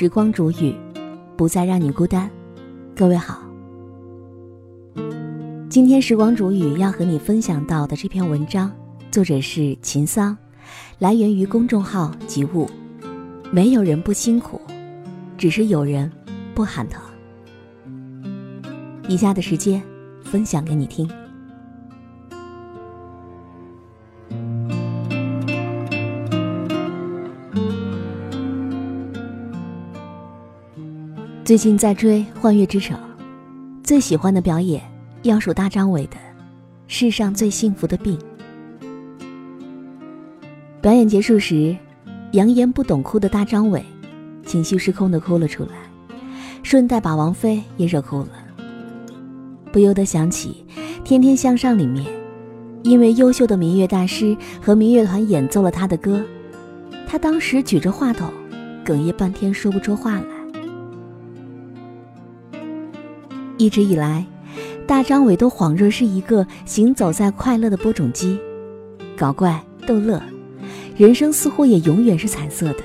时光煮雨，不再让你孤单。各位好，今天时光煮雨要和你分享到的这篇文章，作者是秦桑，来源于公众号“及物”。没有人不辛苦，只是有人不喊疼。以下的时间，分享给你听。最近在追《幻乐之城》，最喜欢的表演要数大张伟的《世上最幸福的病》。表演结束时，扬言不懂哭的大张伟，情绪失控的哭了出来，顺带把王菲也惹哭了。不由得想起《天天向上》里面，因为优秀的民乐大师和民乐团演奏了他的歌，他当时举着话筒，哽咽半天说不出话来。一直以来，大张伟都恍若是一个行走在快乐的播种机，搞怪逗乐，人生似乎也永远是彩色的，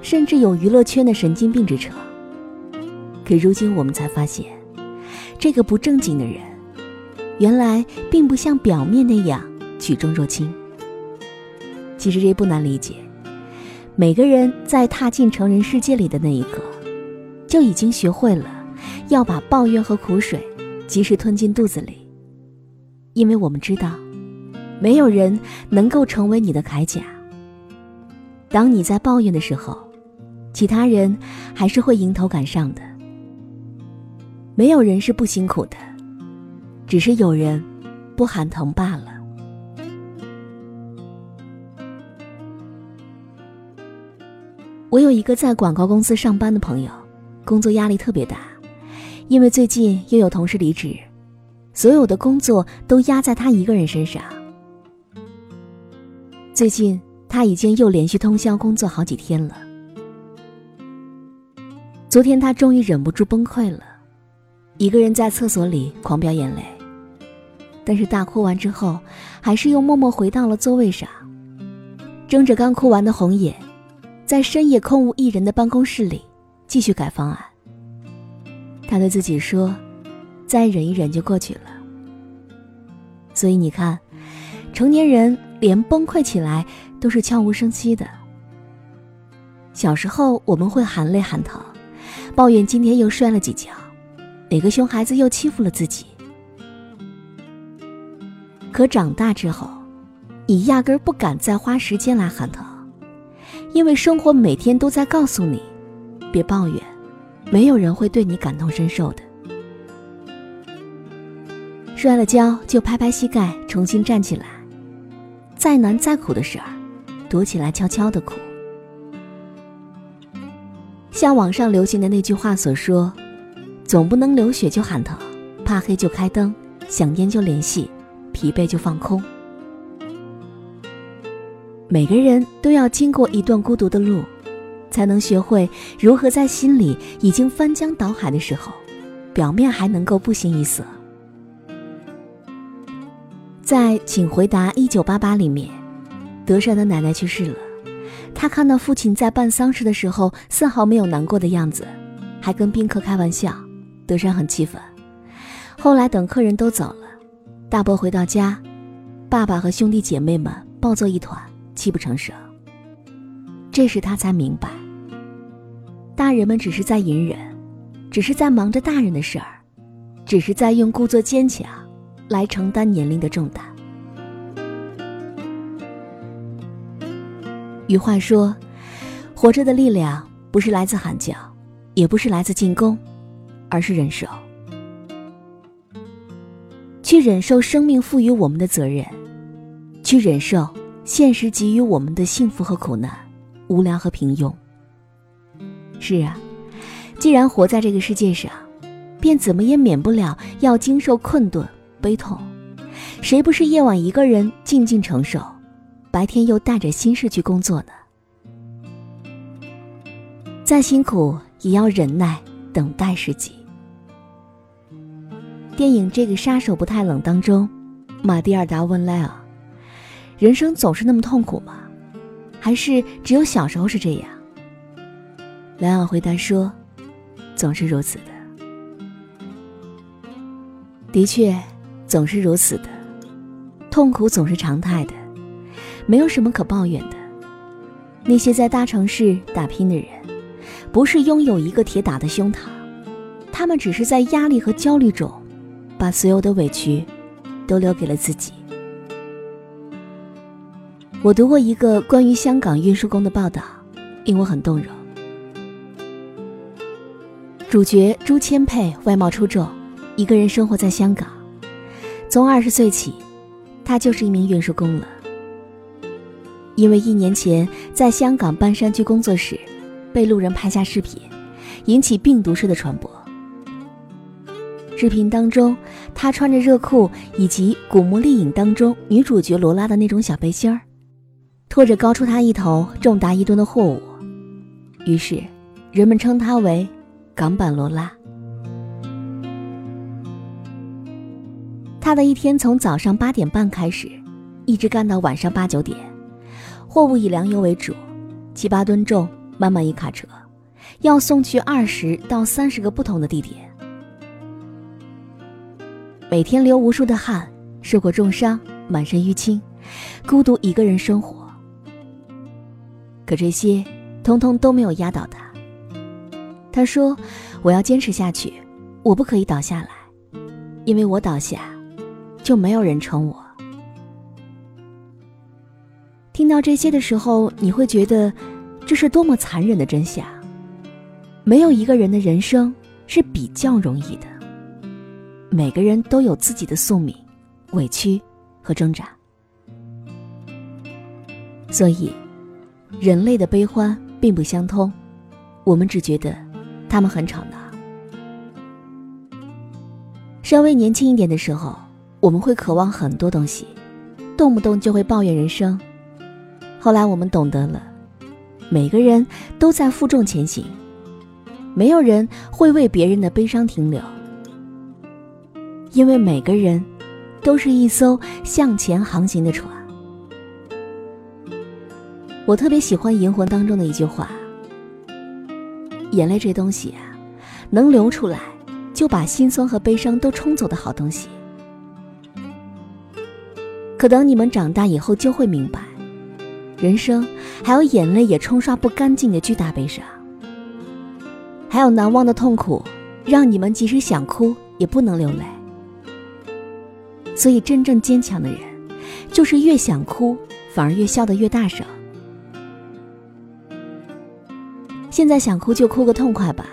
甚至有娱乐圈的神经病之称。可如今我们才发现，这个不正经的人，原来并不像表面那样举重若轻。其实这不难理解，每个人在踏进成人世界里的那一刻，就已经学会了。要把抱怨和苦水及时吞进肚子里，因为我们知道，没有人能够成为你的铠甲。当你在抱怨的时候，其他人还是会迎头赶上的。没有人是不辛苦的，只是有人不喊疼罢了。我有一个在广告公司上班的朋友，工作压力特别大。因为最近又有同事离职，所有的工作都压在他一个人身上。最近他已经又连续通宵工作好几天了。昨天他终于忍不住崩溃了，一个人在厕所里狂飙眼泪。但是大哭完之后，还是又默默回到了座位上，睁着刚哭完的红眼，在深夜空无一人的办公室里继续改方案。他对自己说：“再忍一忍就过去了。”所以你看，成年人连崩溃起来都是悄无声息的。小时候我们会含泪喊疼，抱怨今天又摔了几跤，哪个熊孩子又欺负了自己。可长大之后，你压根儿不敢再花时间来喊疼，因为生活每天都在告诉你：别抱怨。没有人会对你感同身受的。摔了跤就拍拍膝盖，重新站起来。再难再苦的事儿，躲起来悄悄的哭。像网上流行的那句话所说：“总不能流血就喊疼，怕黑就开灯，想念就联系，疲惫就放空。”每个人都要经过一段孤独的路。才能学会如何在心里已经翻江倒海的时候，表面还能够不形于色。在《请回答一九八八》里面，德善的奶奶去世了，他看到父亲在办丧事的时候丝毫没有难过的样子，还跟宾客开玩笑，德善很气愤。后来等客人都走了，大伯回到家，爸爸和兄弟姐妹们抱作一团，泣不成声。这时他才明白，大人们只是在隐忍，只是在忙着大人的事儿，只是在用故作坚强来承担年龄的重担。余话说，活着的力量不是来自喊叫，也不是来自进攻，而是忍受，去忍受生命赋予我们的责任，去忍受现实给予我们的幸福和苦难。无聊和平庸。是啊，既然活在这个世界上，便怎么也免不了要经受困顿、悲痛。谁不是夜晚一个人静静承受，白天又带着心事去工作呢？再辛苦也要忍耐等待时机。电影《这个杀手不太冷》当中，马蒂尔达问莱尔：“人生总是那么痛苦吗？”还是只有小时候是这样。莱昂回答说：“总是如此的。的确，总是如此的。痛苦总是常态的，没有什么可抱怨的。那些在大城市打拼的人，不是拥有一个铁打的胸膛，他们只是在压力和焦虑中，把所有的委屈都留给了自己。”我读过一个关于香港运输工的报道，令我很动容。主角朱千佩外貌出众，一个人生活在香港。从二十岁起，他就是一名运输工了。因为一年前在香港半山区工作时，被路人拍下视频，引起病毒式的传播。视频当中，他穿着热裤以及《古墓丽影》当中女主角罗拉的那种小背心儿。拖着高出他一头、重达一吨的货物，于是人们称他为“港版罗拉”。他的一天从早上八点半开始，一直干到晚上八九点。货物以粮油为主，七八吨重，满满一卡车，要送去二十到三十个不同的地点。每天流无数的汗，受过重伤，满身淤青，孤独一个人生活。可这些，通通都没有压倒他。他说：“我要坚持下去，我不可以倒下来，因为我倒下，就没有人撑我。”听到这些的时候，你会觉得这是多么残忍的真相。没有一个人的人生是比较容易的，每个人都有自己的宿命、委屈和挣扎，所以。人类的悲欢并不相通，我们只觉得他们很吵闹。稍微年轻一点的时候，我们会渴望很多东西，动不动就会抱怨人生。后来我们懂得了，每个人都在负重前行，没有人会为别人的悲伤停留，因为每个人都是一艘向前航行的船。我特别喜欢《银魂》当中的一句话：“眼泪这东西啊，能流出来，就把心酸和悲伤都冲走的好东西。可等你们长大以后，就会明白，人生还有眼泪也冲刷不干净的巨大悲伤，还有难忘的痛苦，让你们即使想哭也不能流泪。所以，真正坚强的人，就是越想哭，反而越笑得越大声。”现在想哭就哭个痛快吧，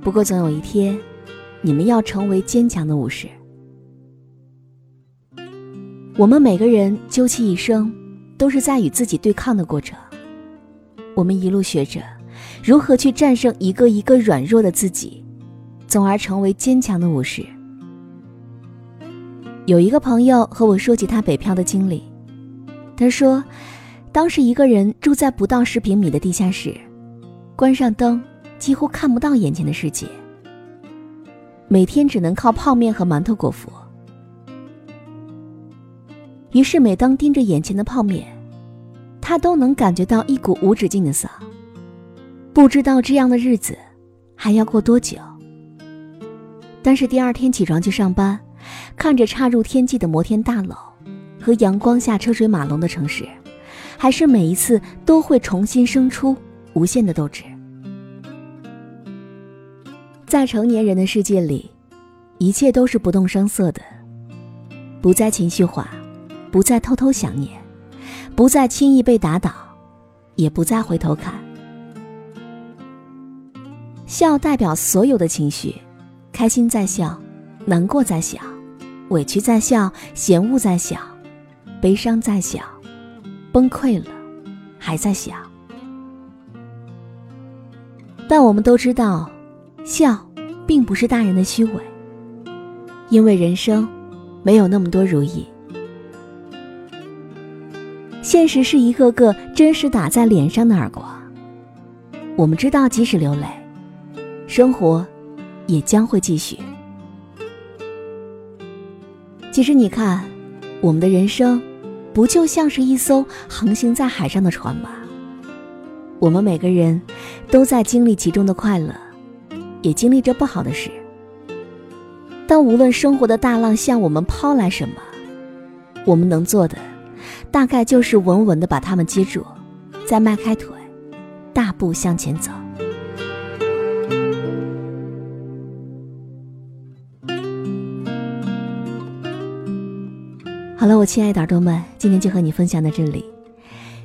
不过总有一天，你们要成为坚强的武士。我们每个人究其一生，都是在与自己对抗的过程。我们一路学着如何去战胜一个一个软弱的自己，从而成为坚强的武士。有一个朋友和我说起他北漂的经历，他说，当时一个人住在不到十平米的地下室。关上灯，几乎看不到眼前的世界。每天只能靠泡面和馒头果腹。于是，每当盯着眼前的泡面，他都能感觉到一股无止境的丧。不知道这样的日子还要过多久。但是第二天起床去上班，看着插入天际的摩天大楼和阳光下车水马龙的城市，还是每一次都会重新生出。无限的斗志，在成年人的世界里，一切都是不动声色的，不再情绪化，不再偷偷想念，不再轻易被打倒，也不再回头看。笑代表所有的情绪，开心在笑，难过在笑，委屈在笑，嫌恶在笑，悲伤在笑，崩溃了还在笑。但我们都知道，笑并不是大人的虚伪，因为人生没有那么多如意，现实是一个个真实打在脸上的耳光。我们知道，即使流泪，生活也将会继续。其实，你看，我们的人生不就像是一艘航行在海上的船吗？我们每个人。都在经历其中的快乐，也经历着不好的事。但无论生活的大浪向我们抛来什么，我们能做的，大概就是稳稳的把它们接住，再迈开腿，大步向前走。好了，我亲爱的耳朵们，今天就和你分享到这里。